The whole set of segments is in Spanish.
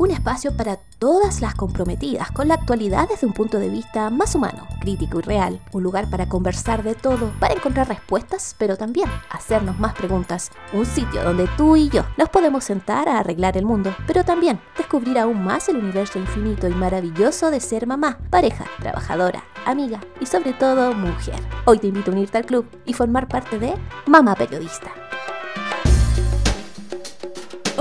un espacio para todas las comprometidas con la actualidad desde un punto de vista más humano, crítico y real, un lugar para conversar de todo, para encontrar respuestas, pero también hacernos más preguntas, un sitio donde tú y yo nos podemos sentar a arreglar el mundo, pero también descubrir aún más el universo infinito y maravilloso de ser mamá, pareja, trabajadora, amiga y sobre todo mujer. Hoy te invito a unirte al club y formar parte de Mamá Periodista.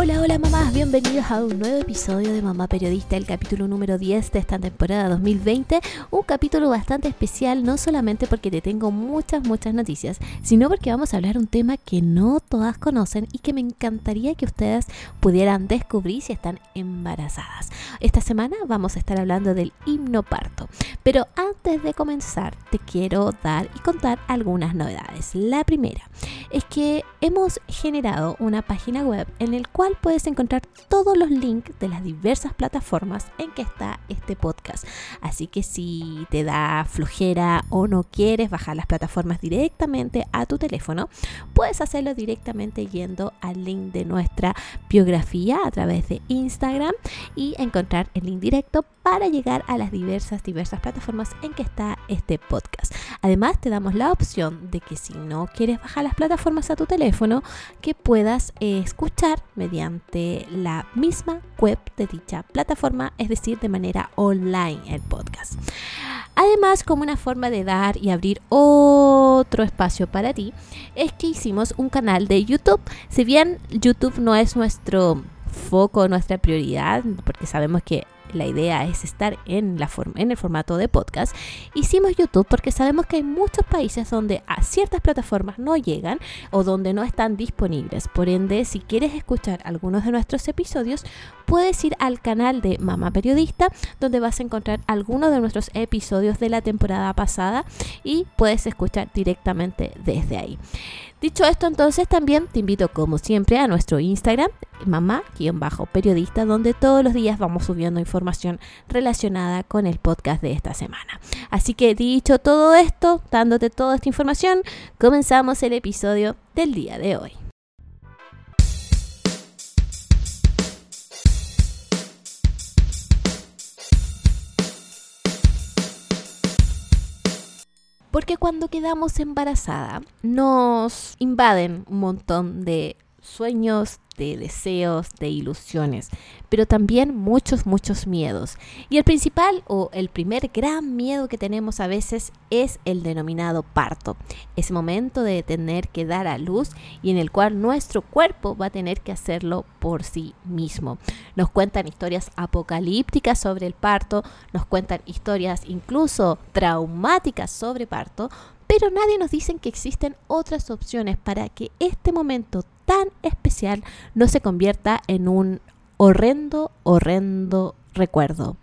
Hola, hola mamás, bienvenidos a un nuevo episodio de Mamá Periodista, el capítulo número 10 de esta temporada 2020. Un capítulo bastante especial, no solamente porque te tengo muchas, muchas noticias, sino porque vamos a hablar un tema que no todas conocen y que me encantaría que ustedes pudieran descubrir si están embarazadas. Esta semana vamos a estar hablando del himnoparto, pero antes de comenzar te quiero dar y contar algunas novedades. La primera es que hemos generado una página web en el cual puedes encontrar todos los links de las diversas plataformas en que está este podcast. Así que si te da flojera o no quieres bajar las plataformas directamente a tu teléfono, puedes hacerlo directamente yendo al link de nuestra biografía a través de Instagram y encontrar el link directo para llegar a las diversas, diversas plataformas en que está este podcast. Además, te damos la opción de que si no quieres bajar las plataformas a tu teléfono, que puedas eh, escuchar mediante la misma web de dicha plataforma, es decir, de manera online el podcast. Además, como una forma de dar y abrir otro espacio para ti, es que hicimos un canal de YouTube. Si bien YouTube no es nuestro foco, nuestra prioridad, porque sabemos que la idea es estar en, la en el formato de podcast, hicimos YouTube porque sabemos que hay muchos países donde a ciertas plataformas no llegan o donde no están disponibles. Por ende, si quieres escuchar algunos de nuestros episodios, puedes ir al canal de Mamá Periodista, donde vas a encontrar algunos de nuestros episodios de la temporada pasada y puedes escuchar directamente desde ahí. Dicho esto, entonces también te invito como siempre a nuestro Instagram, mamá-periodista, donde todos los días vamos subiendo información relacionada con el podcast de esta semana. Así que dicho todo esto, dándote toda esta información, comenzamos el episodio del día de hoy. Porque cuando quedamos embarazada nos invaden un montón de sueños, de deseos, de ilusiones, pero también muchos, muchos miedos. Y el principal o el primer gran miedo que tenemos a veces es el denominado parto, ese momento de tener que dar a luz y en el cual nuestro cuerpo va a tener que hacerlo por sí mismo. Nos cuentan historias apocalípticas sobre el parto, nos cuentan historias incluso traumáticas sobre parto, pero nadie nos dice que existen otras opciones para que este momento tan especial no se convierta en un horrendo, horrendo recuerdo.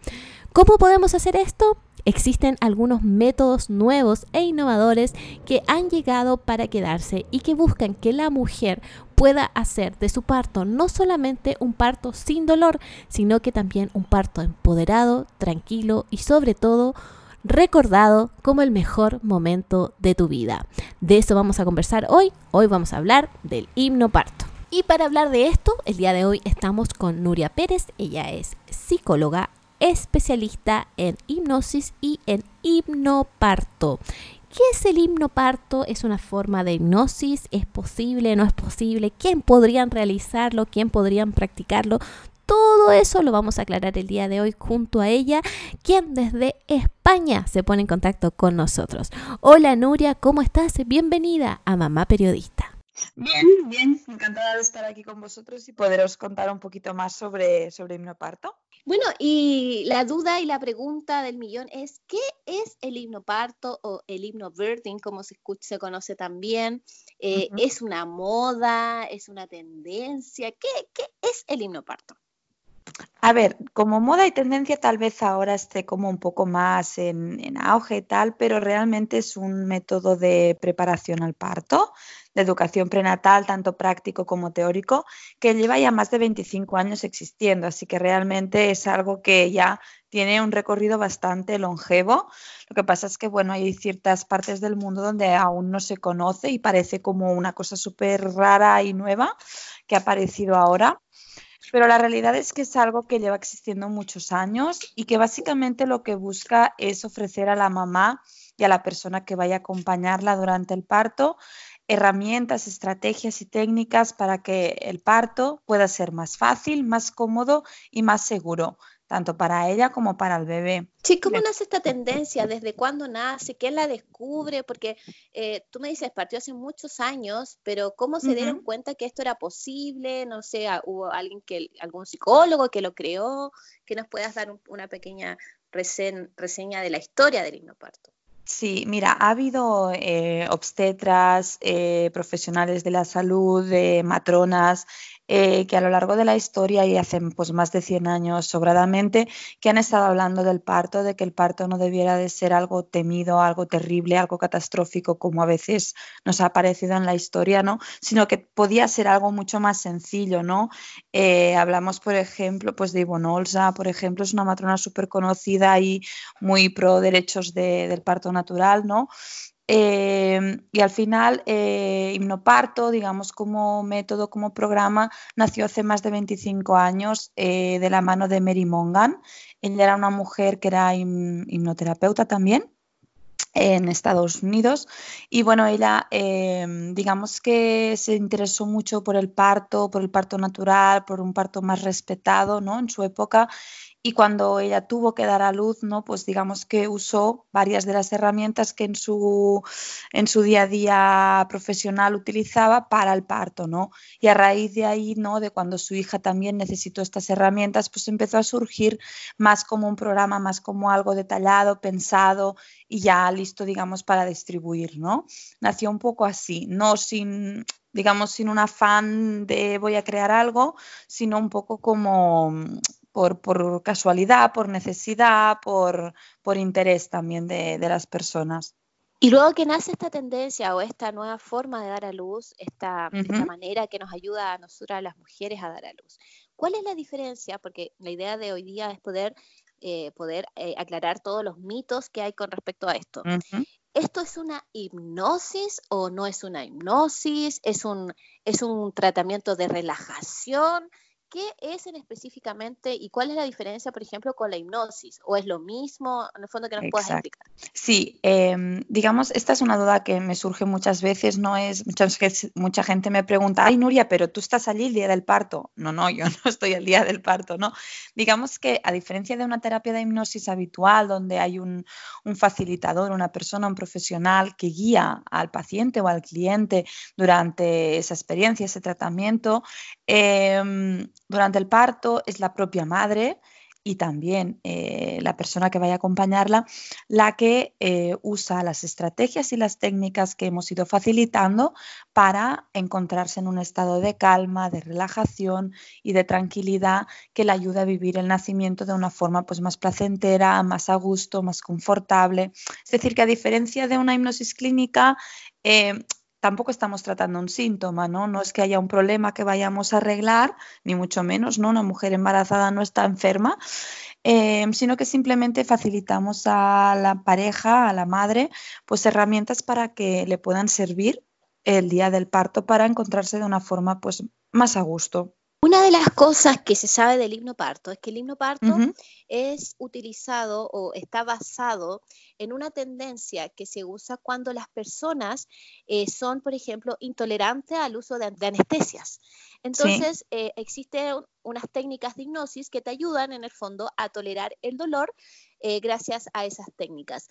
¿Cómo podemos hacer esto? Existen algunos métodos nuevos e innovadores que han llegado para quedarse y que buscan que la mujer pueda hacer de su parto no solamente un parto sin dolor, sino que también un parto empoderado, tranquilo y sobre todo recordado como el mejor momento de tu vida. De eso vamos a conversar hoy. Hoy vamos a hablar del himno parto. Y para hablar de esto, el día de hoy estamos con Nuria Pérez. Ella es psicóloga, especialista en hipnosis y en hipnoparto. ¿Qué es el hipnoparto? ¿Es una forma de hipnosis? ¿Es posible? ¿No es posible? ¿Quién podrían realizarlo? ¿Quién podrían practicarlo? Todo eso lo vamos a aclarar el día de hoy junto a ella, quien desde España se pone en contacto con nosotros. Hola Nuria, ¿cómo estás? Bienvenida a Mamá Periodista. Bien, bien, encantada de estar aquí con vosotros y poderos contar un poquito más sobre, sobre hipnoparto. Bueno, y la duda y la pregunta del millón es, ¿qué es el hipnoparto o el hipnobirthing, como se, se conoce también? Eh, ¿Es una moda? ¿Es una tendencia? ¿Qué, qué es el hipnoparto? A ver, como moda y tendencia tal vez ahora esté como un poco más en, auge y tal, pero realmente es un método de preparación al parto, de educación prenatal, tanto práctico como teórico, que lleva ya más de 25 años existiendo, así que realmente es algo que ya tiene un recorrido bastante longevo. Lo que pasa es que, bueno, hay ciertas partes del mundo donde aún no se conoce y parece como una cosa súper rara y nueva que ha aparecido ahora pero la realidad es que es algo que lleva existiendo muchos años y que básicamente lo que busca es ofrecer a la mamá y a la persona que vaya a acompañarla durante el parto herramientas, estrategias y técnicas para que el parto pueda ser más fácil, más cómodo y más seguro, tanto para ella como para el bebé. Sí, ¿cómo nace esta tendencia? ¿Desde cuándo nace? ¿Quién la descubre? Porque eh, tú me dices, partió hace muchos años, pero ¿cómo se dieron cuenta que esto era posible? No sé, ah, ¿hubo alguien que, algún psicólogo que lo creó? Que nos puedas dar una pequeña reseña de la historia del hipnoparto. Sí, mira, ha habido eh, obstetras, eh, profesionales de la salud, matronas, eh, que a lo largo de la historia y hace pues, más de 100 años sobradamente, que han estado hablando del parto, de que el parto no debiera de ser algo temido, algo terrible, algo catastrófico como a veces nos ha parecido en la historia, ¿no? Sino que podía ser algo mucho más sencillo, ¿no? Eh, hablamos, por ejemplo, pues de Ivonne Olsa, por ejemplo, es una matrona súper conocida y muy pro derechos del parto natural, ¿no? Eh, y al final, eh, Himnoparto, digamos, como método, como programa, nació hace más de 25 años eh, de la mano de Mary Mongan. Ella era una mujer que era hipnoterapeuta también en Estados Unidos y bueno, ella digamos que se interesó mucho por el parto, por el parto natural, por un parto más respetado ¿no? en su época y cuando ella tuvo que dar a luz, ¿no? Pues digamos que usó varias de las herramientas que en su, en su día a día profesional utilizaba para el parto, ¿no? Y a raíz de ahí, ¿no? De cuando su hija también necesitó estas herramientas, pues empezó a surgir más como un programa, más como algo detallado, pensado y ya listo, digamos, para distribuir, ¿no? Nació un poco así, no sin digamos, sin un afán de voy a crear algo, sino un poco como por, casualidad, por necesidad, por, por interés también de, las personas. Y luego que nace esta tendencia o esta nueva forma de dar a luz, esta, manera que nos ayuda a nosotras las mujeres a dar a luz. ¿Cuál es la diferencia? Porque la idea de hoy día es poder, eh, poder eh, aclarar todos los mitos que hay con respecto a esto. ¿Esto es una hipnosis o no es una hipnosis? ¿Es un, es un tratamiento de relajación? ¿Qué es en específicamente y cuál es la diferencia, por ejemplo, con la hipnosis? ¿O es lo mismo? En el fondo, que nos puedas explicar. Sí, em, digamos, esta es una duda que me surge muchas veces, no es, muchas, mucha gente me pregunta, ay Nuria, pero tú estás allí el día del parto. No, no, yo no estoy el día del parto, no. Digamos que a diferencia de una terapia de hipnosis habitual, donde hay un, un facilitador, una persona, un profesional que guía al paciente o al cliente durante esa experiencia, ese tratamiento, eh, durante el parto es la propia madre y también eh, la persona que vaya a acompañarla la que eh, usa las estrategias y las técnicas que hemos ido facilitando para encontrarse en un estado de calma, de relajación y de tranquilidad que le ayuda a vivir el nacimiento de una forma pues, más placentera, más a gusto, más confortable. Es decir, que a diferencia de una hipnosis clínica, eh, tampoco estamos tratando un síntoma, ¿no? No es que haya un problema que vayamos a arreglar, ni mucho menos, ¿no? Una mujer embarazada no está enferma, em, sino que simplemente facilitamos a la pareja, a la madre, pues herramientas para que le puedan servir el día del parto para encontrarse de una forma pues más a gusto. Una de las cosas que se sabe del himno parto es que el himno parto es utilizado o está basado en una tendencia que se usa cuando las personas eh, son, por ejemplo, intolerantes al uso de, anestesias. Entonces, eh, existen unas técnicas de hipnosis que te ayudan en el fondo a tolerar el dolor eh, gracias a esas técnicas.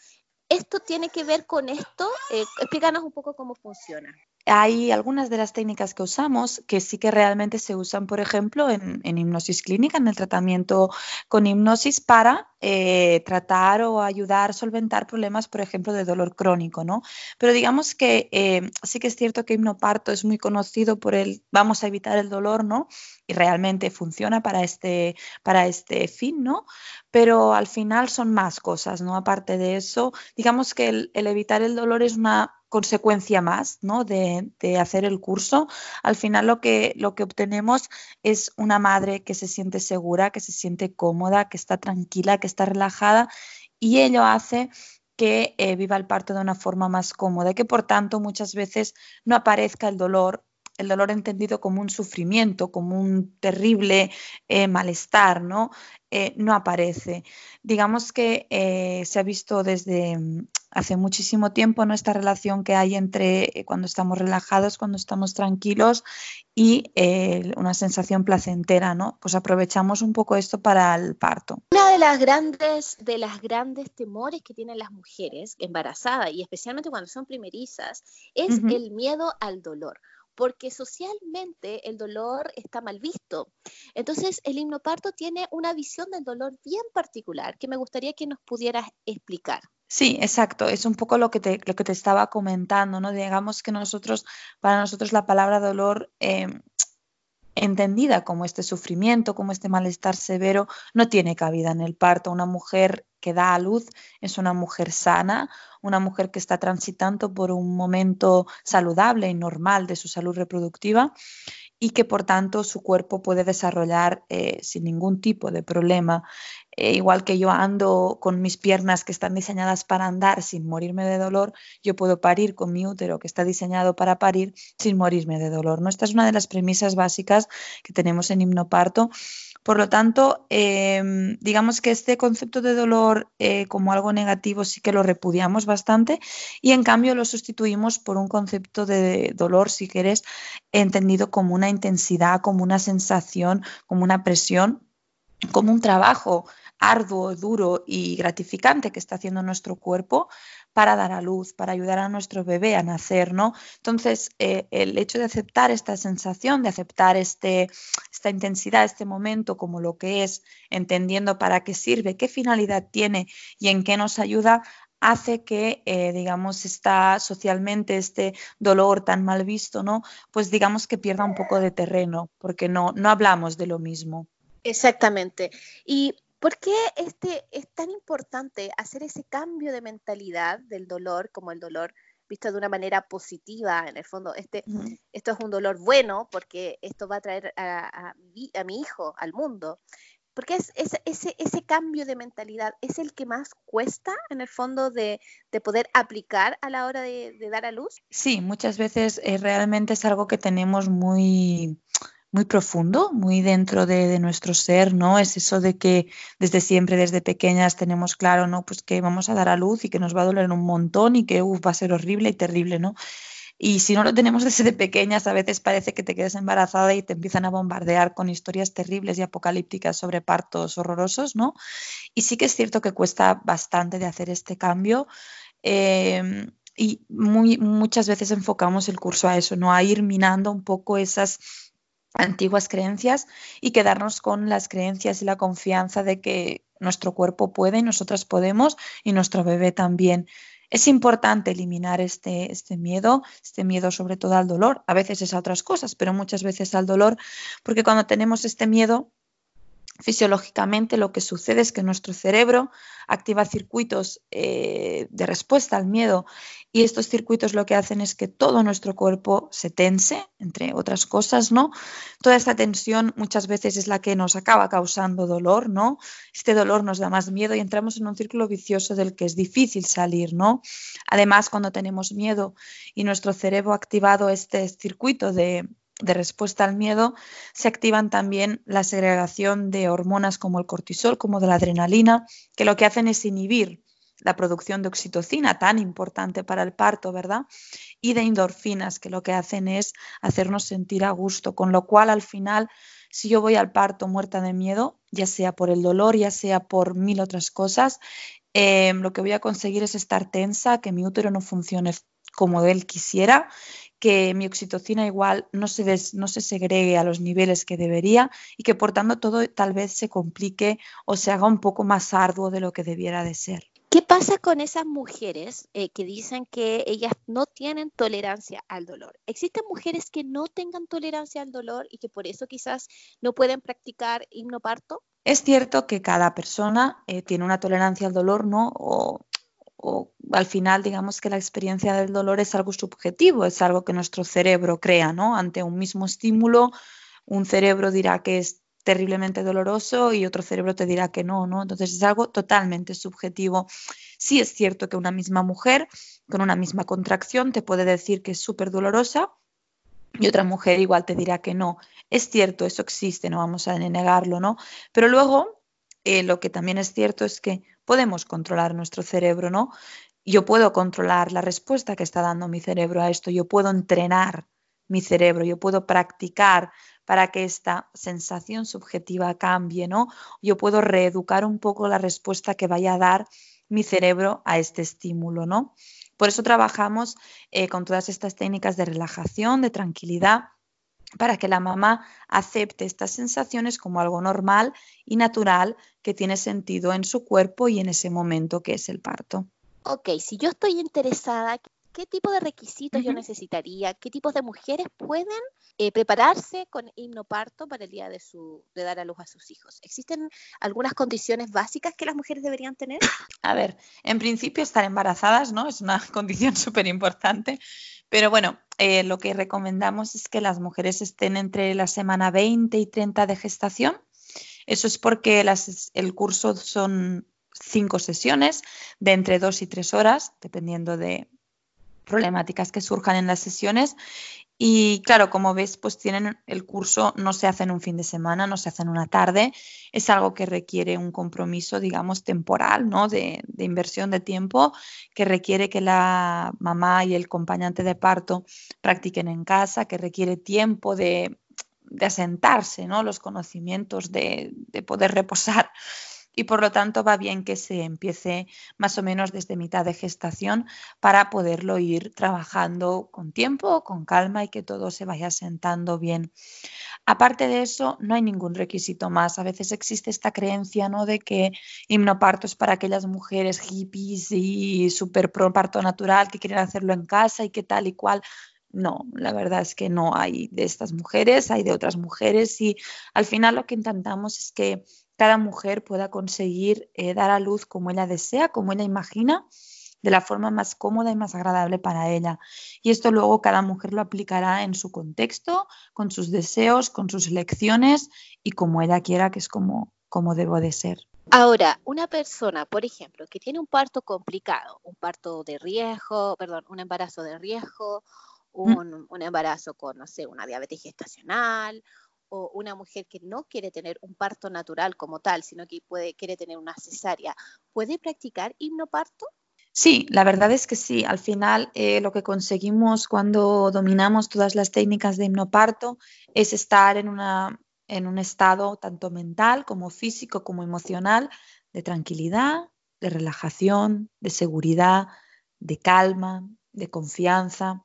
¿Esto tiene que ver con esto? explícanos un poco cómo funciona hay algunas de las técnicas que usamos que sí que realmente se usan, por ejemplo, en, hipnosis clínica, en el tratamiento con hipnosis para eh, tratar o ayudar a solventar problemas, por ejemplo, de dolor crónico, ¿no? Pero digamos que eh, sí que es cierto que hipnoparto es muy conocido por el vamos a evitar el dolor, ¿no? Y realmente funciona para este, para este fin, ¿no? Pero al final son más cosas, ¿no? Aparte de eso, digamos que el evitar el dolor es una consecuencia más ¿no? de, hacer el curso. Al final lo que, lo que obtenemos es una madre que se siente segura, que se siente cómoda, que está tranquila, que está relajada y ello hace que eh, viva el parto de una forma más cómoda y que por tanto muchas veces no aparezca el dolor el dolor entendido como un sufrimiento, como un terrible eh, malestar, ¿no? Eh, no aparece. Digamos que eh, se ha visto desde mm, hace muchísimo tiempo nuestra relación que hay entre cuando estamos relajados, cuando estamos tranquilos y una sensación placentera, ¿no? Pues aprovechamos un poco esto para el parto. Una de las grandes, de las grandes temores que tienen las mujeres embarazadas y especialmente cuando son primerizas es el miedo al dolor porque socialmente el dolor está mal visto. Entonces, el himnoparto tiene una visión del dolor bien particular que me gustaría que nos pudieras explicar. Sí, exacto. Es un poco lo que te, lo que te estaba comentando, ¿no? Digamos que nosotros, para nosotros la palabra dolor em, entendida como este sufrimiento, como este malestar severo, no tiene cabida en el parto. Una mujer que da a luz es una mujer sana, una mujer que está transitando por un momento saludable y normal de su salud reproductiva y que por tanto su cuerpo puede desarrollar eh, sin ningún tipo de problema. Eh, igual que yo ando con mis piernas que están diseñadas para andar sin morirme de dolor, yo puedo parir con mi útero que está diseñado para parir sin morirme de dolor. ¿no? Esta es una de las premisas básicas que tenemos en himnoparto por lo tanto, em, digamos que este concepto de dolor eh, como algo negativo sí que lo repudiamos bastante y en cambio lo sustituimos por un concepto de dolor, si quieres, entendido como una intensidad, como una sensación, como una presión, como un trabajo arduo, duro y gratificante que está haciendo nuestro cuerpo para dar a luz, para ayudar a nuestro bebé a nacer, ¿no? Entonces, eh, el hecho de aceptar esta sensación, de aceptar este, esta intensidad, este momento como lo que es, entendiendo para qué sirve, qué finalidad tiene y en qué nos ayuda, hace que, eh, digamos, está socialmente este dolor tan mal visto, ¿no? Pues digamos que pierda un poco de terreno, porque no, no hablamos de lo mismo. Exactamente. Y ¿Por qué este, es tan importante hacer ese cambio de mentalidad del dolor, como el dolor visto de una manera positiva? En el fondo, este, esto es un dolor bueno porque esto va a traer a, mi hijo al mundo. Porque es, ese, ese, cambio de mentalidad es el que más cuesta, en el fondo, de, poder aplicar a la hora de, dar a luz. Sí, muchas veces eh, realmente es algo que tenemos muy muy profundo, muy dentro de, nuestro ser, ¿no? Es eso de que desde siempre, desde pequeñas, tenemos claro, ¿no? Pues que vamos a dar a luz y que nos va a doler un montón y que va a ser horrible y terrible, ¿no? Y si no lo tenemos desde pequeñas, a veces parece que te quedas embarazada y te empiezan a bombardear con historias terribles y apocalípticas sobre partos horrorosos, ¿no? Y sí que es cierto que cuesta bastante de hacer este cambio. Em, y muchas veces enfocamos el curso a eso, ¿no? A ir minando un poco esas antiguas creencias y quedarnos con las creencias y la confianza de que nuestro cuerpo puede y nosotras podemos y nuestro bebé también. Es importante eliminar este, este miedo, este miedo sobre todo al dolor. A veces es a otras cosas, pero muchas veces al dolor, porque cuando tenemos este miedo Fisiológicamente lo que sucede es que nuestro cerebro activa circuitos eh, de respuesta al miedo y estos circuitos lo que hacen es que todo nuestro cuerpo se tense, entre otras cosas, ¿no? Toda esta tensión muchas veces es la que nos acaba causando dolor, ¿no? Este dolor nos da más miedo y entramos en un círculo vicioso del que es difícil salir, ¿no? Además, cuando tenemos miedo y nuestro cerebro ha activado este circuito de de respuesta al miedo, se activan también la segregación de hormonas como el cortisol, como de la adrenalina, que lo que hacen es inhibir la producción de oxitocina, tan importante para el parto, ¿verdad? Y de endorfinas, que lo que hacen es hacernos sentir a gusto, con lo cual al final, si yo voy al parto muerta de miedo, ya sea por el dolor, ya sea por mil otras cosas, eh, lo que voy a conseguir es estar tensa, que mi útero no funcione como él quisiera que mi oxitocina igual no se, no se segregue a los niveles que debería y que por tanto todo tal vez se complique o se haga un poco más arduo de lo que debiera de ser. ¿Qué pasa con esas mujeres eh, que dicen que ellas no tienen tolerancia al dolor? ¿Existen mujeres que no tengan tolerancia al dolor y que por eso quizás no pueden practicar himnoparto? Es cierto que cada persona eh, tiene una tolerancia al dolor, ¿no? O o al final digamos que la experiencia del dolor es algo subjetivo, es algo que nuestro cerebro crea, ¿no? Ante un mismo estímulo, un cerebro dirá que es terriblemente doloroso y otro cerebro te dirá que no, ¿no? Entonces es algo totalmente subjetivo. Sí es cierto que una misma mujer con una misma contracción te puede decir que es súper dolorosa, y otra mujer igual te dirá que no. Es cierto, eso existe, no vamos a negarlo, ¿no? Pero luego, eh, lo que también es cierto es que podemos controlar nuestro cerebro, ¿no? Yo puedo controlar la respuesta que está dando mi cerebro a esto, yo puedo entrenar mi cerebro, yo puedo practicar para que esta sensación subjetiva cambie, ¿no? Yo puedo reeducar un poco la respuesta que vaya a dar mi cerebro a este estímulo, ¿no? Por eso trabajamos eh, con todas estas técnicas de relajación, de tranquilidad, para que la mamá acepte estas sensaciones como algo normal y natural que tiene sentido en su cuerpo y en ese momento que es el parto. Ok, si yo estoy interesada, ¿qué tipo de requisitos yo necesitaría? ¿Qué tipos de mujeres pueden eh, prepararse con himnoparto para el día de, su, de dar a luz a sus hijos? ¿Existen algunas condiciones básicas que las mujeres deberían tener? A ver, en principio estar embarazadas, ¿no? Es una condición súper importante. Pero bueno, eh, lo que recomendamos es que las mujeres estén entre la semana 20 y 30 de gestación. Eso es porque el curso son cinco sesiones de entre dos y tres horas, dependiendo de, problemáticas que surjan en las sesiones. Y claro, como ves, pues tienen el curso, no se hace en un fin de semana, no se hace en una tarde, es algo que requiere un compromiso, digamos, temporal, ¿no? De, inversión de tiempo, que requiere que la mamá y el acompañante de parto practiquen en casa, que requiere tiempo de, de asentarse, ¿no? Los conocimientos, de, de poder reposar y por lo tanto va bien que se empiece más o menos desde mitad de gestación para poderlo ir trabajando con tiempo, con calma y que todo se vaya sentando bien. Aparte de eso, no hay ningún requisito más. A veces existe esta creencia ¿no? de que himnoparto es para aquellas mujeres hippies y súper pro parto natural que quieren hacerlo en casa y que tal y cual. No, la verdad es que no hay de estas mujeres, hay de otras mujeres y al final lo que intentamos es que cada mujer pueda conseguir eh, dar a luz como ella desea, como ella imagina, de la forma más cómoda y más agradable para ella. Y esto luego cada mujer lo aplicará en su contexto, con sus deseos, con sus elecciones y como ella quiera, que es como, como debo de ser. Ahora, una persona, por ejemplo, que tiene un parto complicado, un parto de riesgo, perdón, un embarazo de riesgo, mm. un, un embarazo con, no sé, una diabetes gestacional, una mujer que no quiere tener un parto natural como tal, sino que puede, quiere tener una cesárea, ¿puede practicar hipnoparto? Sí, la verdad es que sí. Al final, eh, lo que conseguimos cuando dominamos todas las técnicas de hipnoparto es estar en un estado tanto mental como físico como emocional de tranquilidad, de relajación, de seguridad, de calma, de confianza.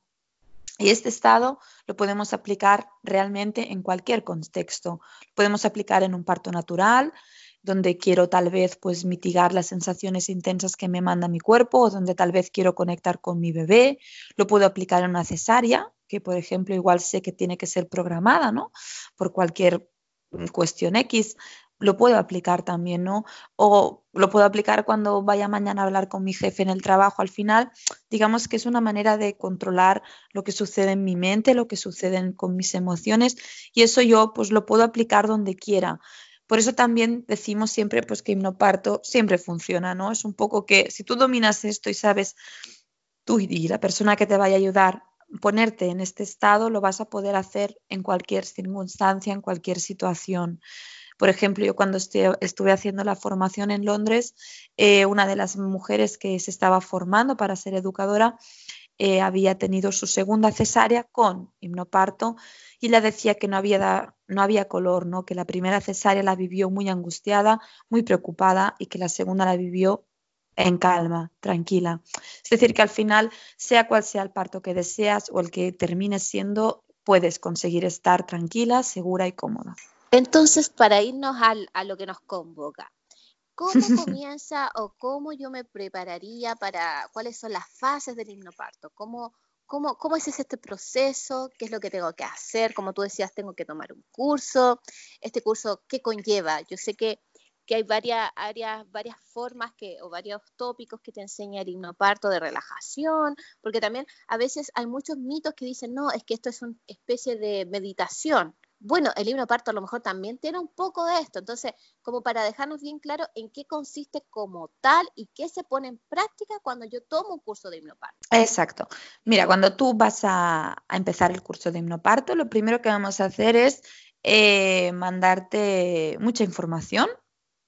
Y este estado lo podemos aplicar realmente en cualquier contexto. Lo podemos aplicar en un parto natural, donde quiero tal vez pues mitigar las sensaciones intensas que me manda mi cuerpo o donde tal vez quiero conectar con mi bebé. Lo puedo aplicar en una cesárea, que por ejemplo igual sé que tiene que ser programada, ¿no? Por cualquier cuestión X lo puedo aplicar también, ¿no? O lo puedo aplicar cuando vaya mañana a hablar con mi jefe en el trabajo. Al final, digamos que es una manera de controlar lo que sucede en mi mente, lo que sucede con mis emociones y eso yo pues lo puedo aplicar donde quiera. Por eso también decimos siempre pues que hipnoparto siempre funciona, ¿no? Es un poco que si tú dominas esto y sabes tú y la persona que te vaya a ayudar ponerte en este estado, lo vas a poder hacer en cualquier circunstancia, en cualquier situación. Por ejemplo, yo cuando estuve haciendo la formación en Londres, eh, una de las mujeres que se estaba formando para ser educadora eh, había tenido su segunda cesárea con hipnoparto y le decía que no había, no había color, ¿no? que la primera cesárea la vivió muy angustiada, muy preocupada y que la segunda la vivió en calma, tranquila. Es decir, que al final, sea cual sea el parto que deseas o el que termine siendo, puedes conseguir estar tranquila, segura y cómoda. Entonces, para irnos a lo que nos convoca, ¿cómo comienza o cómo yo me prepararía para cuáles son las fases del hipnoparto? ¿Cómo, cómo, cómo es este proceso? ¿Qué es lo que tengo que hacer? Como tú decías, tengo que tomar un curso. ¿Este curso qué conlleva? Yo sé que, que hay varias áreas, varias formas que, o varios tópicos que te enseña el hipnoparto de relajación, porque también a veces hay muchos mitos que dicen, no, es que esto es una especie de meditación bueno, el libro parto a lo mejor también tiene un poco de esto. Entonces, como para dejarnos bien claro en qué consiste como tal y qué se pone en práctica cuando yo tomo un curso de hipnoparto. Exacto. Mira, cuando tú vas a, empezar el curso de hipnoparto, lo primero que vamos a hacer es eh, mandarte mucha información.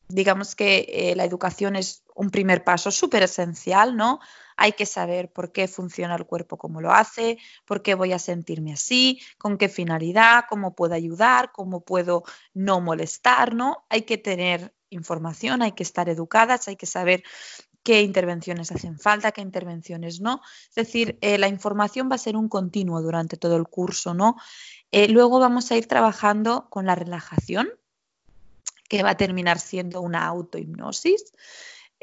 Digamos que eh, la educación es un primer paso súper esencial, ¿no? Hay que saber por qué funciona el cuerpo como lo hace, por qué voy a sentirme así, con qué finalidad, cómo puedo ayudar, cómo puedo no molestar, ¿no? Hay que tener información, hay que estar educadas, hay que saber qué intervenciones hacen falta, qué intervenciones no. Es decir, eh, la información va a ser un continuo durante todo el curso, ¿no? Eh, luego vamos a ir trabajando con la relajación, que va a terminar siendo una autohipnosis.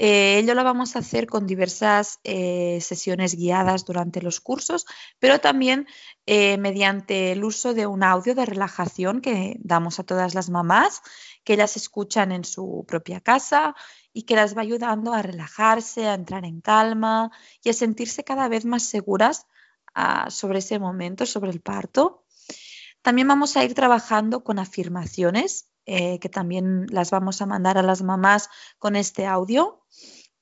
Eh, ello lo vamos a hacer con diversas eh, sesiones guiadas durante los cursos, pero también eh, mediante el uso de un audio de relajación que damos a todas las mamás, que ellas escuchan en su propia casa y que las va ayudando a relajarse, a entrar en calma y a sentirse cada vez más seguras ah, sobre ese momento, sobre el parto. También vamos a ir trabajando con afirmaciones eh, que también las vamos a mandar a las mamás con este audio.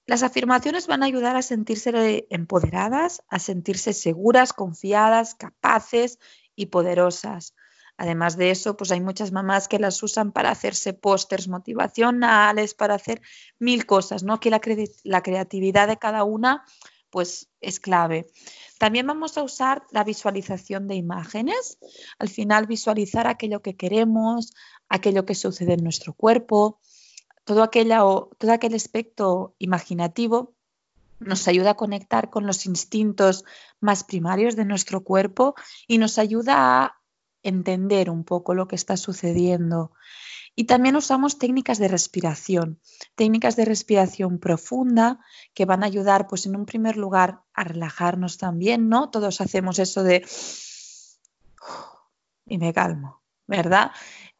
Las afirmaciones van a ayudar a sentirse empoderadas, a sentirse seguras, confiadas, capaces y poderosas. Además de eso, pues hay muchas mamás que las usan para hacerse pósters motivacionales, para hacer mil cosas, ¿no? Que la, la creatividad de cada una, pues es clave. También vamos a usar la visualización de imágenes. Al final, visualizar aquello que queremos, aquello que sucede en nuestro cuerpo, todo, aquella, todo aquel aspecto imaginativo nos ayuda a conectar con los instintos más primarios de nuestro cuerpo y nos ayuda a entender un poco lo que está sucediendo. Y también usamos técnicas de respiración, técnicas de respiración profunda que van a ayudar, pues en un primer lugar, a relajarnos también, ¿no? Todos hacemos eso de y me calmo, ¿verdad?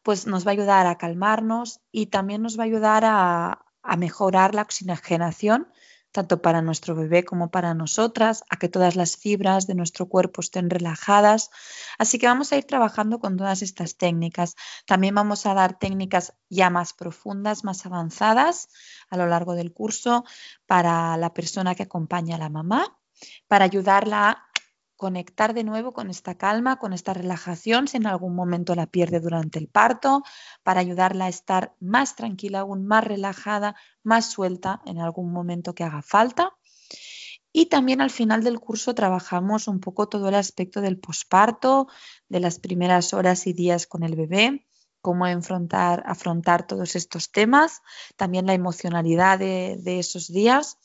pues nos va a ayudar a calmarnos y también nos va a ayudar a, mejorar la oxigenación, tanto para nuestro bebé como para nosotras, a que todas las fibras de nuestro cuerpo estén relajadas. Así que vamos a ir trabajando con todas estas técnicas. También vamos a dar técnicas ya más profundas, más avanzadas a lo largo del curso para la persona que acompaña a la mamá, para ayudarla conectar de nuevo con esta calma, con esta relajación, si en algún momento la pierde durante el parto, para ayudarla a estar más tranquila, aún más relajada, más suelta en algún momento que haga falta. Y también al final del curso trabajamos un poco todo el aspecto del posparto, de las primeras horas y días con el bebé, cómo afrontar, afrontar todos estos temas, también la emocionalidad de, de esos días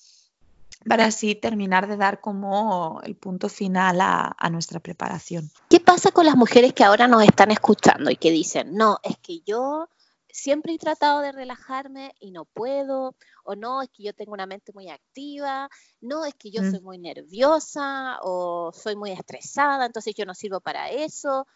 para así terminar de dar como el punto final a, nuestra preparación. ¿Qué pasa con las mujeres que ahora nos están escuchando y que dicen, no, es que yo siempre he tratado de relajarme y no puedo, o no, es que yo tengo una mente muy activa, no, es que yo soy mm. muy nerviosa o soy muy estresada, entonces yo no sirvo para eso.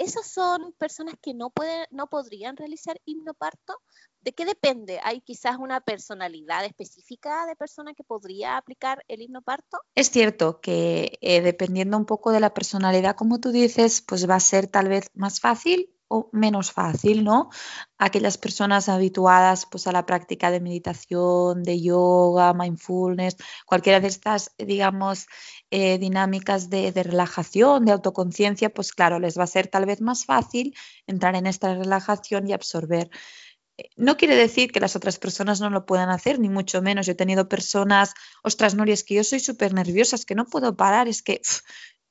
Esas son personas que no, pueden, no podrían realizar hipnoparto ¿De qué depende? ¿Hay quizás una personalidad específica de persona que podría aplicar el hipnoparto? Es cierto que eh, dependiendo un poco de la personalidad, como tú dices, pues va a ser tal vez más fácil o menos fácil, ¿no? Aquellas personas habituadas pues a la práctica de meditación, de yoga, mindfulness, cualquiera de estas, digamos, eh, dinámicas de, relajación, de autoconciencia, pues claro, les va a ser tal vez más fácil entrar en esta relajación y absorber no quiere decir que las otras personas no lo puedan hacer, ni mucho menos. Yo he tenido personas, ostras, Nuria, que yo soy súper nerviosa, que no puedo parar, es que...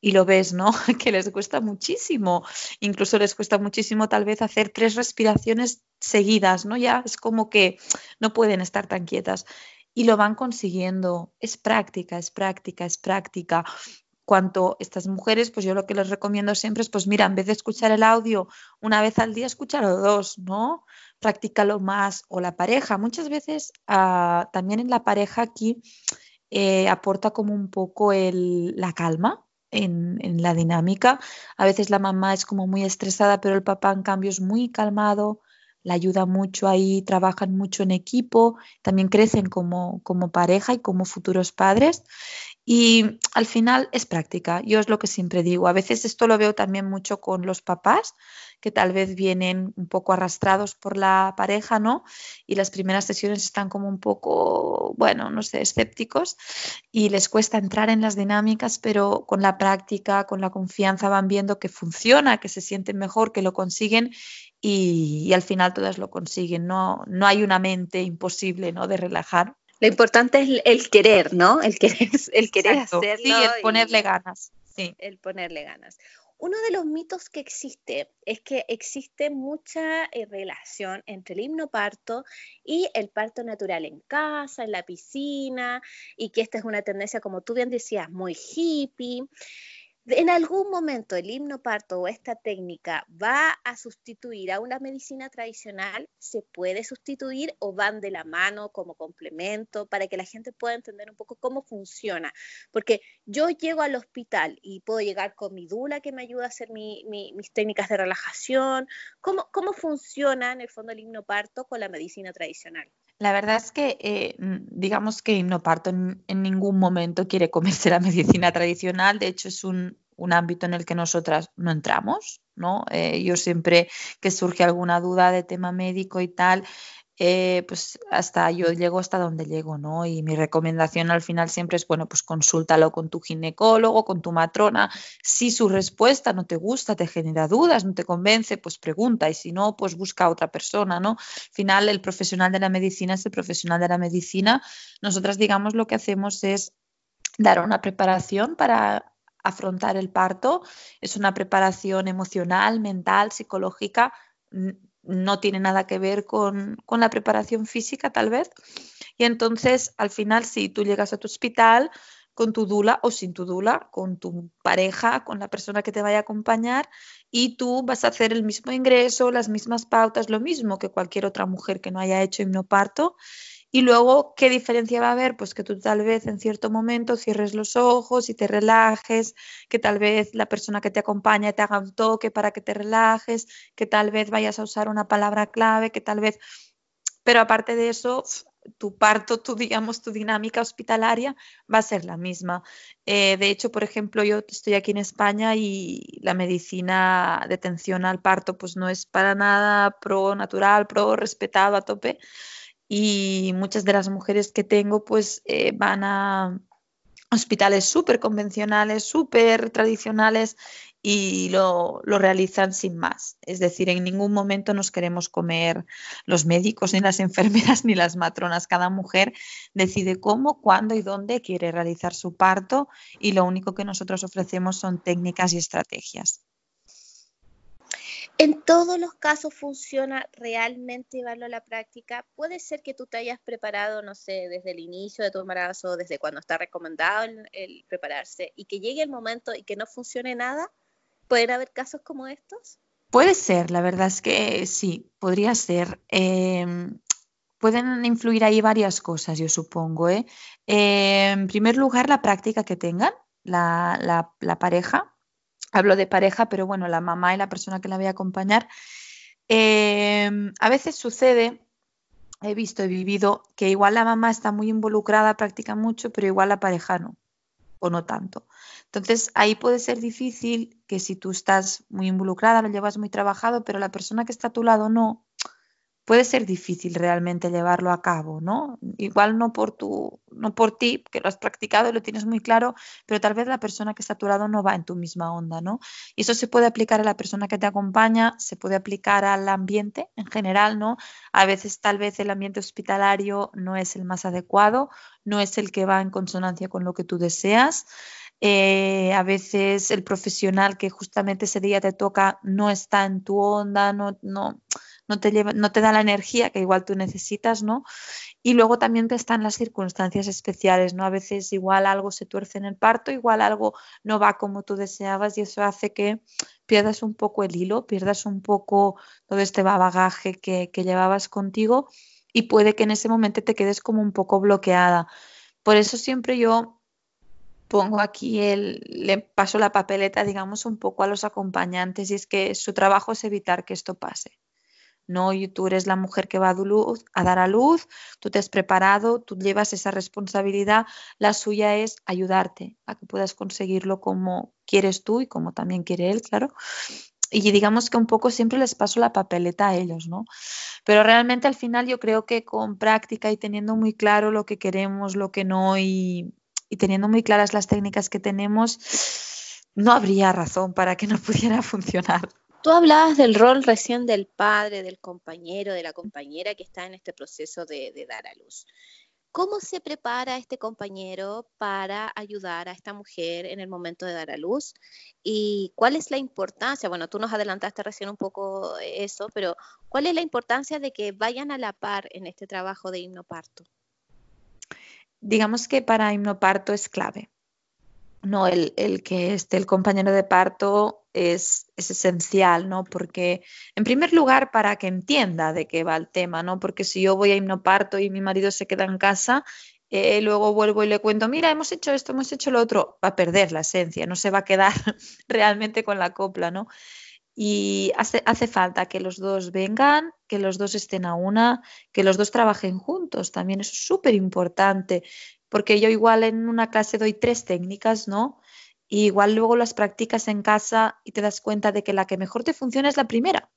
y lo ves, ¿no? que les cuesta muchísimo. Incluso les cuesta muchísimo tal vez hacer tres respiraciones seguidas, ¿no? Ya es como que no pueden estar tan quietas. Y lo van consiguiendo. Es práctica, es práctica, es práctica cuanto estas mujeres, pues yo lo que les recomiendo siempre es, pues mira, en vez de escuchar el audio una vez al día, escúchalo dos, ¿no? Practícalo más. O la pareja, muchas veces ah, también en la pareja aquí eh, aporta como un poco el, la calma, en, la dinámica. A veces la mamá es como muy estresada, pero el papá en cambio es muy calmado, la ayuda mucho ahí, trabajan mucho en equipo, también crecen como, como pareja y como futuros padres. Y al final es práctica, yo es lo que siempre digo. A veces esto lo veo también mucho con los papás, que tal vez vienen un poco arrastrados por la pareja, ¿no? Y las primeras sesiones están como un poco, bueno, no sé, escépticos y les cuesta entrar en las dinámicas, pero con la práctica, con la confianza van viendo que funciona, que se sienten mejor, que lo consiguen y, al final todas lo consiguen. No, no hay una mente imposible, ¿no? De relajar lo importante es el querer, ¿no? El querer, el querer hacerlo. Sí, el ponerle ganas. Sí. El ponerle ganas. Uno de los mitos que existe es que existe mucha eh, relación entre el himnoparto y el parto natural en casa, en la piscina, y que esta es una tendencia, como tú bien decías, muy hippie en algún momento el himnoparto o esta técnica va a sustituir a una medicina tradicional, se puede sustituir o van de la mano como complemento para que la gente pueda entender un poco cómo funciona. Porque yo llego al hospital y puedo llegar con mi dula que me ayuda a hacer mis técnicas de relajación. ¿Cómo, ¿Cómo funciona en el fondo el himnoparto con la medicina tradicional? La verdad es que, eh, digamos que Hipnoparto en, en, ningún momento quiere comerse la medicina tradicional, de hecho es un, ámbito en el que nosotras no entramos, ¿no? Eh, yo siempre que surge alguna duda de tema médico y tal, eh, pues hasta yo llego hasta donde llego, ¿no? Y mi recomendación al final siempre es, bueno, pues consúltalo con tu ginecólogo, con tu matrona. Si su respuesta no te gusta, te genera dudas, no te convence, pues pregunta y si no, pues busca a otra persona, ¿no? Al final el profesional de la medicina es el profesional de la medicina. Nosotras, digamos, lo que hacemos es dar una preparación para afrontar el parto. Es una preparación emocional, mental, psicológica no tiene nada que ver con, la preparación física tal vez. Y entonces, al final, si tú llegas a tu hospital con tu dula o sin tu dula, con tu pareja, con la persona que te vaya a acompañar, y tú vas a hacer el mismo ingreso, las mismas pautas, lo mismo que cualquier otra mujer que no haya hecho hipnoparto, y luego, ¿qué diferencia va a haber? Pues que tú tal vez en cierto momento cierres los ojos y te relajes, que tal vez la persona que te acompaña te haga un toque para que te relajes, que tal vez vayas a usar una palabra clave, que tal vez... Pero aparte de eso, tu parto, tu, digamos, tu dinámica hospitalaria va a ser la misma. Eh, de hecho, por ejemplo, yo estoy aquí en España y la medicina de atención al parto pues no es para nada pro natural, pro respetado a tope y muchas de las mujeres que tengo pues eh, van a hospitales súper convencionales, súper tradicionales y lo, lo, realizan sin más. Es decir, en ningún momento nos queremos comer los médicos, ni las enfermeras, ni las matronas. Cada mujer decide cómo, cuándo y dónde quiere realizar su parto y lo único que nosotros ofrecemos son técnicas y estrategias. En todos los casos funciona realmente llevarlo a la práctica. Puede ser que tú te hayas preparado, no sé, desde el inicio de tu embarazo, desde cuando está recomendado el, prepararse, y que llegue el momento y que no funcione nada. ¿Pueden haber casos como estos? Puede ser, la verdad es que sí, podría ser. Em, pueden influir ahí varias cosas, yo supongo. ¿eh? en primer lugar, la práctica que tengan la pareja hablo de pareja, pero bueno, la mamá y la persona que la voy a acompañar, em, a veces sucede, he visto, he vivido, que igual la mamá está muy involucrada, practica mucho, pero igual la pareja no, o no tanto. Entonces, ahí puede ser difícil que si tú estás muy involucrada, lo llevas muy trabajado, pero la persona que está a tu lado no, puede ser difícil realmente llevarlo a cabo, ¿no? Igual no por tu, no por ti, que lo has practicado y lo tienes muy claro, pero tal vez la persona que está a no va en tu misma onda, ¿no? Y eso se puede aplicar a la persona que te acompaña, se puede aplicar al ambiente en general, ¿no? A veces tal vez el ambiente hospitalario no es el más adecuado, no es el que va en consonancia con lo que tú deseas. Eh, a veces el profesional que justamente ese día te toca no está en tu onda, no, no, no te, lleva, no te da la energía que igual tú necesitas, ¿no? Y luego también te están las circunstancias especiales, ¿no? A veces igual algo se tuerce en el parto, igual algo no va como tú deseabas y eso hace que pierdas un poco el hilo, pierdas un poco todo este bagaje que, que llevabas contigo y puede que en ese momento te quedes como un poco bloqueada. Por eso siempre yo pongo aquí el, le paso la papeleta, digamos, un poco a los acompañantes y es que su trabajo es evitar que esto pase. No, y tú eres la mujer que va a, luz, a dar a luz, tú te has preparado, tú llevas esa responsabilidad, la suya es ayudarte a que puedas conseguirlo como quieres tú y como también quiere él, claro. Y digamos que un poco siempre les paso la papeleta a ellos, ¿no? Pero realmente al final yo creo que con práctica y teniendo muy claro lo que queremos, lo que no y, y teniendo muy claras las técnicas que tenemos, no habría razón para que no pudiera funcionar. Tú hablabas del rol recién del padre, del compañero, de la compañera que está en este proceso de, dar a luz. ¿Cómo se prepara este compañero para ayudar a esta mujer en el momento de dar a luz? ¿Y cuál es la importancia? Bueno, tú nos adelantaste recién un poco eso, pero ¿cuál es la importancia de que vayan a la par en este trabajo de himnoparto? Digamos que para himnoparto es clave. No, el, el que esté el compañero de parto es, esencial, ¿no? Porque, en primer lugar, para que entienda de qué va el tema, ¿no? Porque si yo voy a himnoparto y mi marido se queda en casa, eh, luego vuelvo y le cuento, mira, hemos hecho esto, hemos hecho lo otro, va a perder la esencia, no se va a quedar realmente con la copla, ¿no? Y hace, hace, falta que los dos vengan, que los dos estén a una, que los dos trabajen juntos. También es súper importante, porque yo igual en una clase doy tres técnicas, ¿no? Y igual luego las practicas en casa y te das cuenta de que la que mejor te funciona es la primera.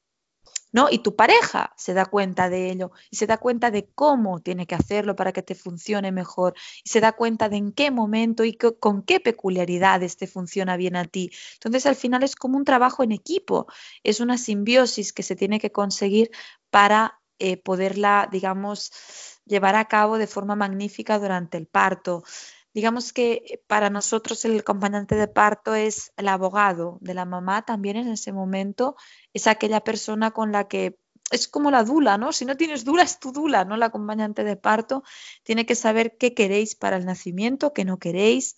¿No? Y tu pareja se da cuenta de ello y se da cuenta de cómo tiene que hacerlo para que te funcione mejor y se da cuenta de en qué momento y con qué peculiaridades te funciona bien a ti. Entonces al final es como un trabajo en equipo, es una simbiosis que se tiene que conseguir para eh, poderla, digamos, llevar a cabo de forma magnífica durante el parto digamos que para nosotros el acompañante de parto es el abogado de la mamá también en ese momento, es aquella persona con la que es como la dula, ¿no? Si no tienes dula, es tu dula, ¿no? La acompañante de parto tiene que saber qué queréis para el nacimiento, qué no queréis,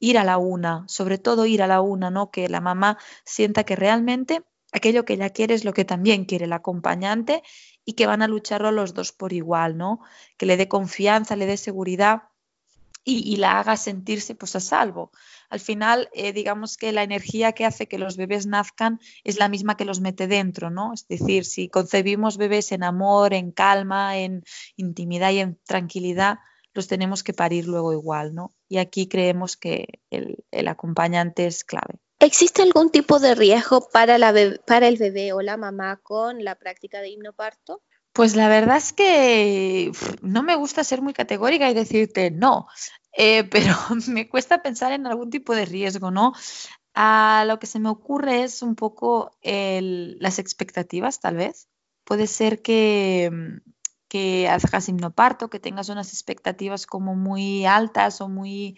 ir a la una, sobre todo ir a la una, ¿no? Que la mamá sienta que realmente aquello que ella quiere es lo que también quiere el acompañante y que van a lucharlo los dos por igual, ¿no? Que le dé confianza, le dé seguridad y, la haga sentirse pues a salvo. Al final, eh, digamos que la energía que hace que los bebés nazcan es la misma que los mete dentro, ¿no? Es decir, si concebimos bebés en amor, en calma, en intimidad y en tranquilidad, los tenemos que parir luego igual, ¿no? Y aquí creemos que el, acompañante es clave. ¿Existe algún tipo de riesgo para, la para el bebé o la mamá con la práctica de himnoparto? Pues la verdad es que no me gusta ser muy categórica y decirte no, eh, pero me cuesta pensar en algún tipo de riesgo, ¿no? A lo que se me ocurre es un poco las expectativas, tal vez. Puede ser que, que hagas himnoparto, que tengas unas expectativas como muy altas o muy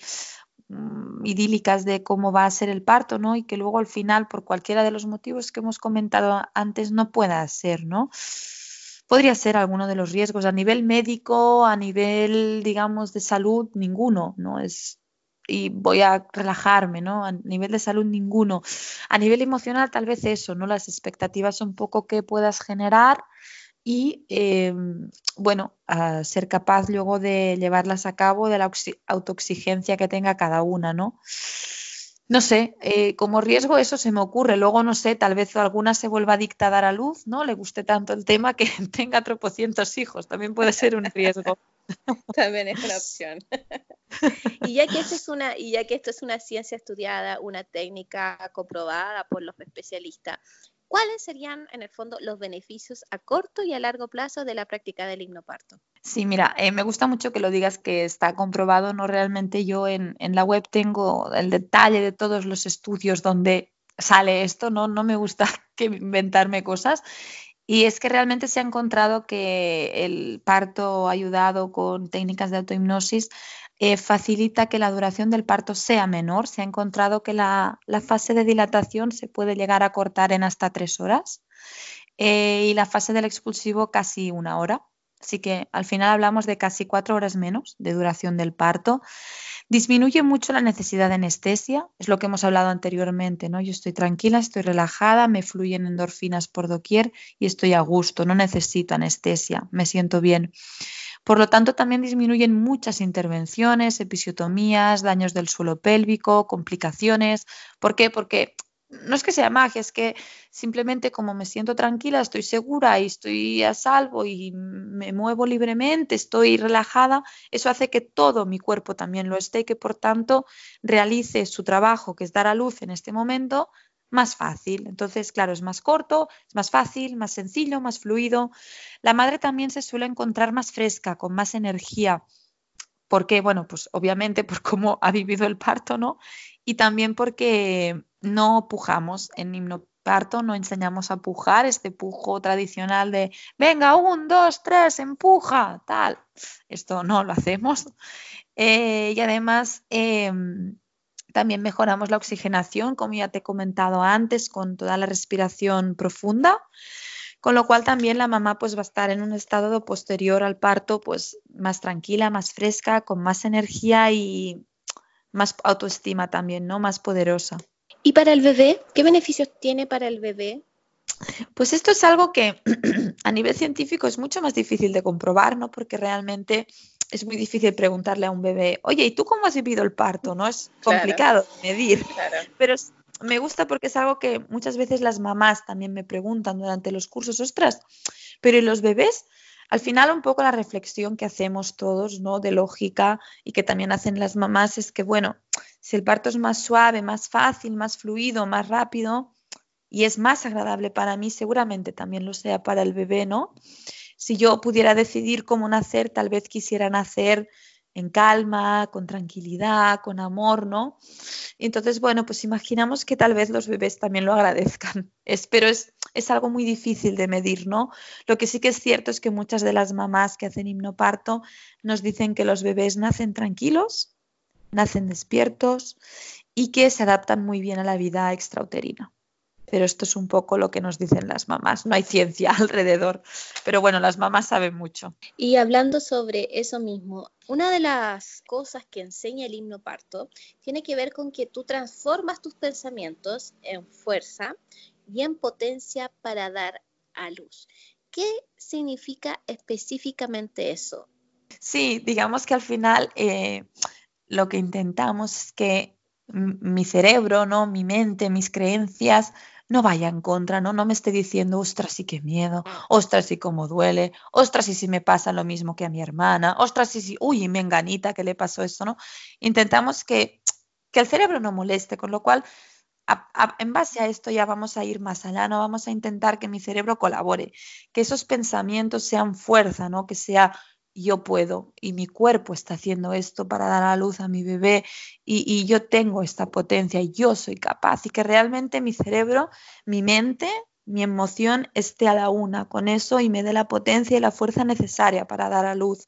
mm, idílicas de cómo va a ser el parto, ¿no? Y que luego al final, por cualquiera de los motivos que hemos comentado antes, no pueda ser, ¿no? podría ser alguno de los riesgos. A nivel médico, a nivel, digamos, de salud, ninguno, ¿no? Es, y voy a relajarme, ¿no? A nivel de salud, ninguno. A nivel emocional, tal vez eso, ¿no? Las expectativas un poco que puedas generar y, em, bueno, ser capaz luego de llevarlas a cabo de la autoexigencia que tenga cada una, ¿no? no sé, eh, como riesgo eso se me ocurre. Luego, no sé, tal vez alguna se vuelva a dar a luz, ¿no? Le guste tanto el tema que tenga tropocientos hijos. También puede ser un riesgo. También es una opción. y ya que esto es una, y ya que esto es una ciencia estudiada, una técnica comprobada por los especialistas, ¿cuáles serían en el fondo los beneficios a corto y a largo plazo de la práctica del himnoparto? Sí, mira, eh, me gusta mucho que lo digas que está comprobado, no realmente yo en, la web tengo el detalle de todos los estudios donde sale esto, no, no me gusta que inventarme cosas. Y es que realmente se ha encontrado que el parto ayudado con técnicas de autohipnosis eh, facilita que la duración del parto sea menor. Se ha encontrado que la, fase de dilatación se puede llegar a cortar en hasta tres horas eh, y la fase del expulsivo casi una hora. Así que al final hablamos de casi cuatro horas menos de duración del parto. Disminuye mucho la necesidad de anestesia, es lo que hemos hablado anteriormente, ¿no? Yo estoy tranquila, estoy relajada, me fluyen endorfinas por doquier y estoy a gusto, no necesito anestesia, me siento bien. Por lo tanto, también disminuyen muchas intervenciones, episiotomías, daños del suelo pélvico, complicaciones. ¿Por qué? Porque no es que sea magia, es que simplemente como me siento tranquila, estoy segura y estoy a salvo y me muevo libremente, estoy relajada, eso hace que todo mi cuerpo también lo esté y que por tanto realice su trabajo, que es dar a luz en este momento, más fácil. Entonces, claro, es más corto, es más fácil, más sencillo, más fluido. La madre también se suele encontrar más fresca, con más energía. porque Bueno, pues obviamente por cómo ha vivido el parto, ¿no? Y también porque no pujamos en himnoparto, no enseñamos a pujar, este pujo tradicional de venga, un, dos, tres, empuja, tal. Esto no lo hacemos. Eh, y además em, también mejoramos la oxigenación, como ya te he comentado antes, con toda la respiración profunda. Con lo cual también la mamá pues va a estar en un estado posterior al parto pues más tranquila, más fresca, con más energía y más autoestima también, ¿no? Más poderosa. ¿Y para el bebé? ¿Qué beneficios tiene para el bebé? Pues esto es algo que a nivel científico es mucho más difícil de comprobar, ¿no? Porque realmente es muy difícil preguntarle a un bebé, oye, ¿y tú cómo has vivido el parto? No es complicado medir, pero me gusta porque es algo que muchas veces las mamás también me preguntan durante los cursos, ostras, pero ¿y los bebés? Al final un poco la reflexión que hacemos todos, ¿no? De lógica y que también hacen las mamás es que, bueno, si el parto es más suave, más fácil, más fluido, más rápido y es más agradable para mí, seguramente también lo sea para el bebé, ¿no? Si yo pudiera decidir cómo nacer, tal vez quisiera nacer en calma, con tranquilidad, con amor, ¿no? Entonces, bueno, pues imaginamos que tal vez los bebés también lo agradezcan. Es, pero es, es algo muy difícil de medir, ¿no? Lo que sí que es cierto es que muchas de las mamás que hacen himnoparto nos dicen que los bebés nacen tranquilos, nacen despiertos y que se adaptan muy bien a la vida extrauterina. Pero esto es un poco lo que nos dicen las mamás. No hay ciencia alrededor, pero bueno, las mamás saben mucho. Y hablando sobre eso mismo, una de las cosas que enseña el himno parto tiene que ver con que tú transformas tus pensamientos en fuerza y en potencia para dar a luz. ¿Qué significa específicamente eso? Sí, digamos que al final eh, lo que intentamos es que mi cerebro, ¿no? mi mente, mis creencias no vaya en contra, ¿no? No me esté diciendo, ostras, sí qué miedo, ostras, y cómo duele, ostras, y si me pasa lo mismo que a mi hermana, ostras, y si, uy, me enganita, ¿qué le pasó eso, no? Intentamos que, que el cerebro no moleste, con lo cual, en base a esto ya vamos a ir más allá, ¿no? Vamos a intentar que mi cerebro colabore, que esos pensamientos sean fuerza, ¿no? Que sea yo puedo y mi cuerpo está haciendo esto para dar a luz a mi bebé y, yo tengo esta potencia y yo soy capaz y que realmente mi cerebro, mi mente, mi emoción esté a la una con eso y me dé la potencia y la fuerza necesaria para dar a luz.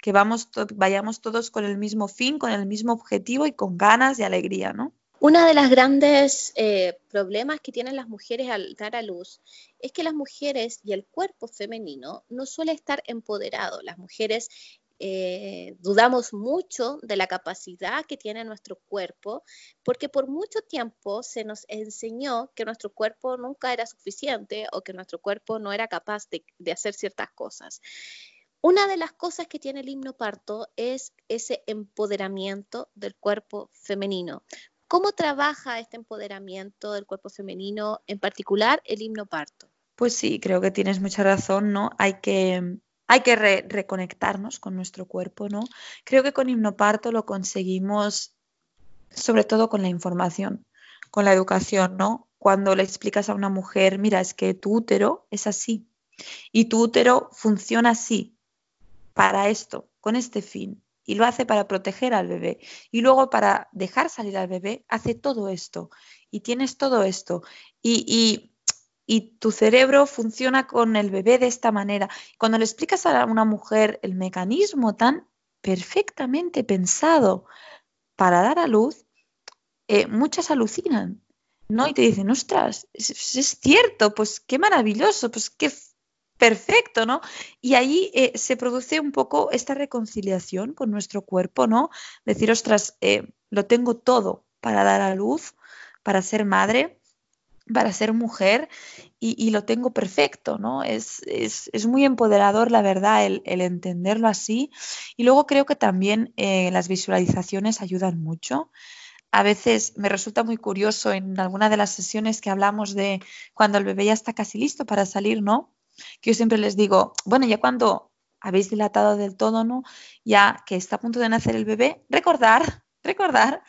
Que vamos vayamos todos con el mismo fin, con el mismo objetivo y con ganas y alegría, ¿no? Una de las grandes eh, problemas que tienen las mujeres al dar a luz es que las mujeres y el cuerpo femenino no suele estar empoderado. Las mujeres eh, dudamos mucho de la capacidad que tiene nuestro cuerpo, porque por mucho tiempo se nos enseñó que nuestro cuerpo nunca era suficiente o que nuestro cuerpo no era capaz de, de hacer ciertas cosas. Una de las cosas que tiene el himno parto es ese empoderamiento del cuerpo femenino. ¿Cómo trabaja este empoderamiento del cuerpo femenino, en particular el himno parto? Pues sí, creo que tienes mucha razón, ¿no? Hay que, hay que reconectarnos con nuestro cuerpo, ¿no? Creo que con himnoparto lo conseguimos sobre todo con la información, con la educación, ¿no? Cuando le explicas a una mujer, mira, es que tu útero es así y tu útero funciona así, para esto, con este fin y lo hace para proteger al bebé. Y luego para dejar salir al bebé hace todo esto. Y tienes todo esto. Y, tu cerebro funciona con el bebé de esta manera. Cuando le explicas a una mujer el mecanismo tan perfectamente pensado para dar a luz, eh, muchas alucinan. ¿no? Y te dicen, ostras, es, es, cierto, pues qué maravilloso, pues qué perfecto, ¿no? Y ahí eh, se produce un poco esta reconciliación con nuestro cuerpo, ¿no? Decir, ostras, eh, lo tengo todo para dar a luz, para ser madre, para ser mujer y, lo tengo perfecto, ¿no? Es, muy empoderador, la verdad, el, entenderlo así. Y luego creo que también eh, las visualizaciones ayudan mucho a veces me resulta muy curioso en alguna de las sesiones que hablamos de cuando el bebé ya está casi listo para salir, ¿no? Que yo siempre les digo, bueno, ya cuando habéis dilatado del todo, ¿no? Ya que está a punto de nacer el bebé, recordar, recordar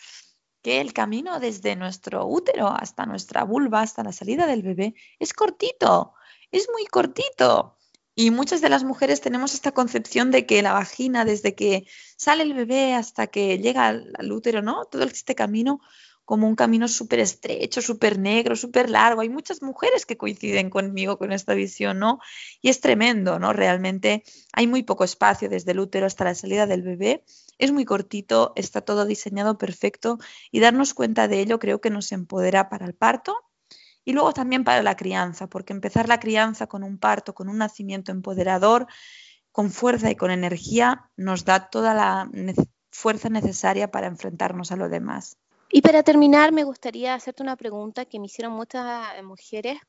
que el camino desde nuestro útero hasta nuestra vulva, hasta la salida del bebé, es cortito, es muy cortito. Y muchas de las mujeres tenemos esta concepción de que la vagina, desde que sale el bebé hasta que llega al, útero, ¿no? Todo este camino como un camino súper estrecho, súper negro, súper largo. Hay muchas mujeres que coinciden conmigo con esta visión, ¿no? Y es tremendo, ¿no? Realmente hay muy poco espacio desde el útero hasta la salida del bebé. Es muy cortito, está todo diseñado perfecto y darnos cuenta de ello creo que nos empodera para el parto y luego también para la crianza, porque empezar la crianza con un parto, con un nacimiento empoderador, con fuerza y con energía, nos da toda la fuerza necesaria para enfrentarnos a lo demás. Y para terminar, me gustaría hacerte una pregunta que me hicieron muchas eh, mujeres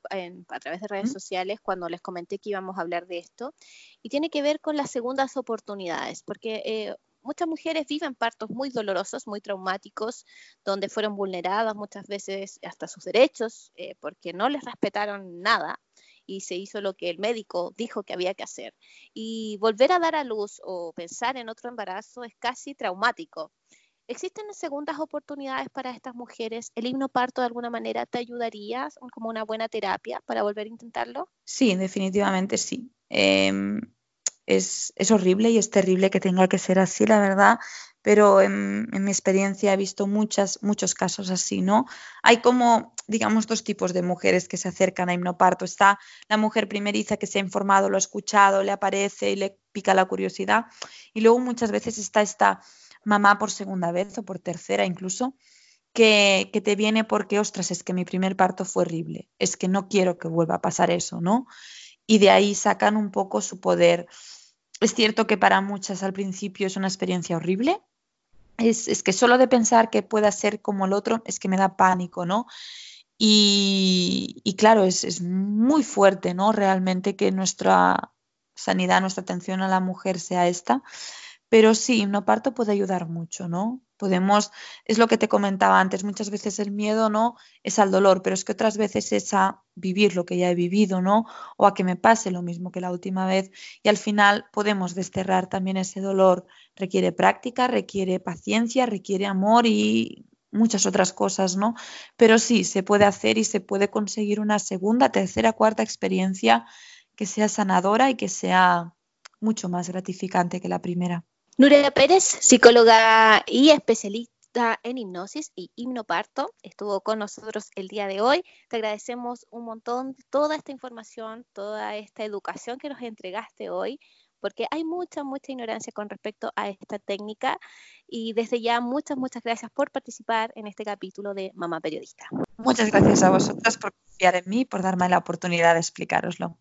a través de redes sociales cuando les comenté que íbamos a hablar de esto, y tiene que ver con las segundas oportunidades, porque eh, muchas mujeres viven partos muy dolorosos, muy traumáticos, donde fueron vulneradas muchas veces hasta sus derechos, eh, porque no les respetaron nada y se hizo lo que el médico dijo que había que hacer. Y volver a dar a luz o pensar en otro embarazo es casi traumático. ¿Existen segundas oportunidades para estas mujeres? ¿El himno parto de alguna manera te ayudaría como una buena terapia para volver a intentarlo? Sí, definitivamente sí. Em, es, horrible y es terrible que tenga que ser así, la verdad, pero en, mi experiencia he visto muchas, muchos casos así, ¿no? Hay como, digamos, dos tipos de mujeres que se acercan a himnoparto. Está la mujer primeriza que se ha informado, lo ha escuchado, le aparece y le pica la curiosidad. Y luego muchas veces está esta mamá por segunda vez o por tercera incluso, que, que, te viene porque, ostras, es que mi primer parto fue horrible, es que no quiero que vuelva a pasar eso, ¿no? Y de ahí sacan un poco su poder es cierto que para muchas al principio es una experiencia horrible. Es, que solo de pensar que pueda ser como el otro es que me da pánico, ¿no? Y, claro, es, es, muy fuerte, ¿no? Realmente que nuestra sanidad, nuestra atención a la mujer sea esta. Pero sí, no parto puede ayudar mucho, ¿no? Podemos, es lo que te comentaba antes, muchas veces el miedo no es al dolor, pero es que otras veces es a vivir lo que ya he vivido, ¿no? O a que me pase lo mismo que la última vez y al final podemos desterrar también ese dolor. Requiere práctica, requiere paciencia, requiere amor y muchas otras cosas, ¿no? Pero sí, se puede hacer y se puede conseguir una segunda, tercera, cuarta experiencia que sea sanadora y que sea mucho más gratificante que la primera. Nuria Pérez, psicóloga y especialista en hipnosis y hipnoparto, estuvo con nosotros el día de hoy. Te agradecemos un montón toda esta información, toda esta educación que nos entregaste hoy, porque hay mucha, mucha ignorancia con respecto a esta técnica. Y desde ya, muchas, muchas gracias por participar en este capítulo de Mamá Periodista. Muchas gracias a vosotras por confiar en mí, por darme la oportunidad de explicaroslo.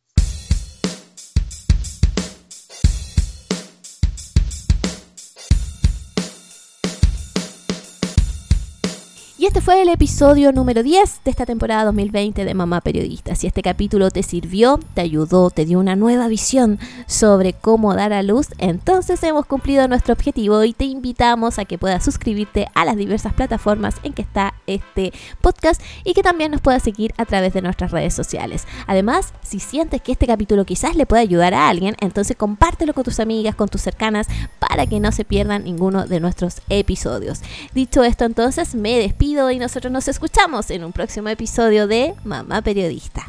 Este fue el episodio número 10 de esta temporada 2020 de Mamá Periodista. Si este capítulo te sirvió, te ayudó, te dio una nueva visión sobre cómo dar a luz, entonces hemos cumplido nuestro objetivo y te invitamos a que puedas suscribirte a las diversas plataformas en que está este podcast y que también nos puedas seguir a través de nuestras redes sociales. Además, si sientes que este capítulo quizás le pueda ayudar a alguien, entonces compártelo con tus amigas, con tus cercanas, para que no se pierdan ninguno de nuestros episodios. Dicho esto, entonces me despido y nosotros nos escuchamos en un próximo episodio de Mamá Periodista.